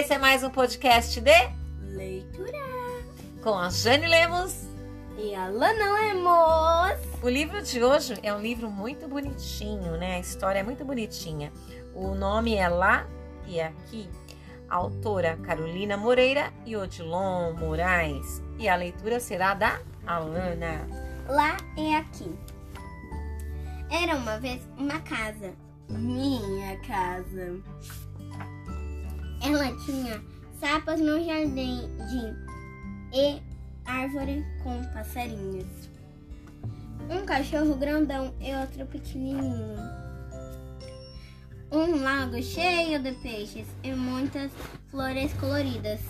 Esse é mais um podcast de Leitura. com a Jane Lemos. E a Lana Lemos. O livro de hoje é um livro muito bonitinho, né? A história é muito bonitinha. O nome é Lá e Aqui. A autora Carolina Moreira e Odilon Moraes. E a leitura será da Alana. Lá é aqui. Era uma vez uma casa. Minha casa. Ela tinha sapas no jardim e árvore com passarinhos. Um cachorro grandão e outro pequenininho. Um lago cheio de peixes e muitas flores coloridas.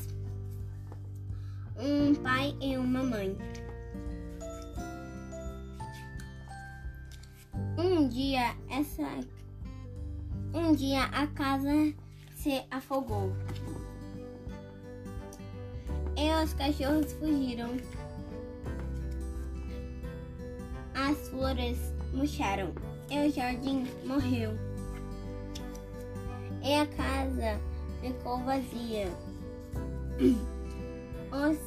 Um pai e uma mãe. Um dia essa um dia a casa se afogou. E os cachorros fugiram. As flores murcharam e o jardim morreu. E a casa ficou vazia. Os,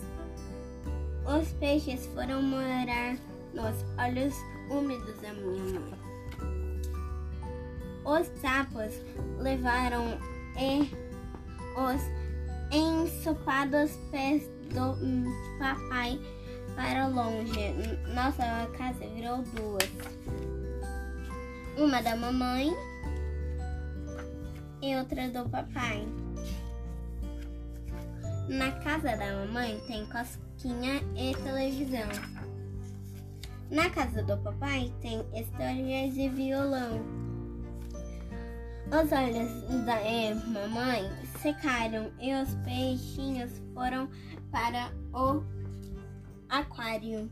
os peixes foram morar nos olhos úmidos da minha mãe. Os sapos levaram e os ensopados pés do papai para longe. Nossa casa virou duas. Uma da mamãe e outra do papai. Na casa da mamãe tem cosquinha e televisão. Na casa do papai tem histórias e violão. Os olhos da eh, mamãe secaram e os peixinhos foram para o aquário.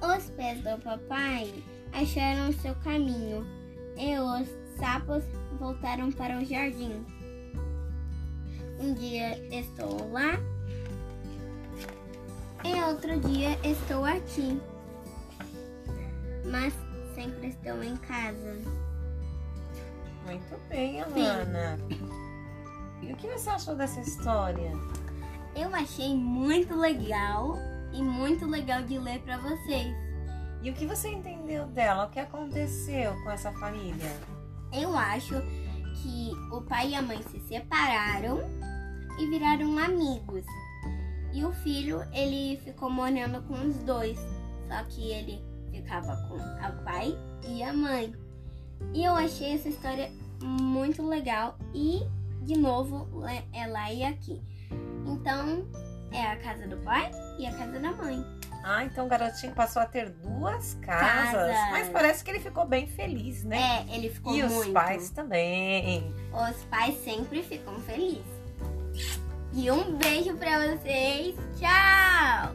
Os pés do papai acharam seu caminho e os sapos voltaram para o jardim. Um dia estou lá e outro dia estou aqui, mas sempre estou em casa. Muito bem, Alana. E o que você achou dessa história? Eu achei muito legal e muito legal de ler para vocês. E o que você entendeu dela? O que aconteceu com essa família? Eu acho que o pai e a mãe se separaram e viraram amigos. E o filho, ele ficou morando com os dois, só que ele ficava com o pai e a mãe. E eu achei essa história muito legal e de novo é lá e aqui. Então, é a casa do pai e a casa da mãe. Ah, então o garotinho passou a ter duas casas. Casas. Mas parece que ele ficou bem feliz, né? É, ele ficou e muito. os pais também. Os pais sempre ficam felizes. E um beijo pra vocês. Tchau!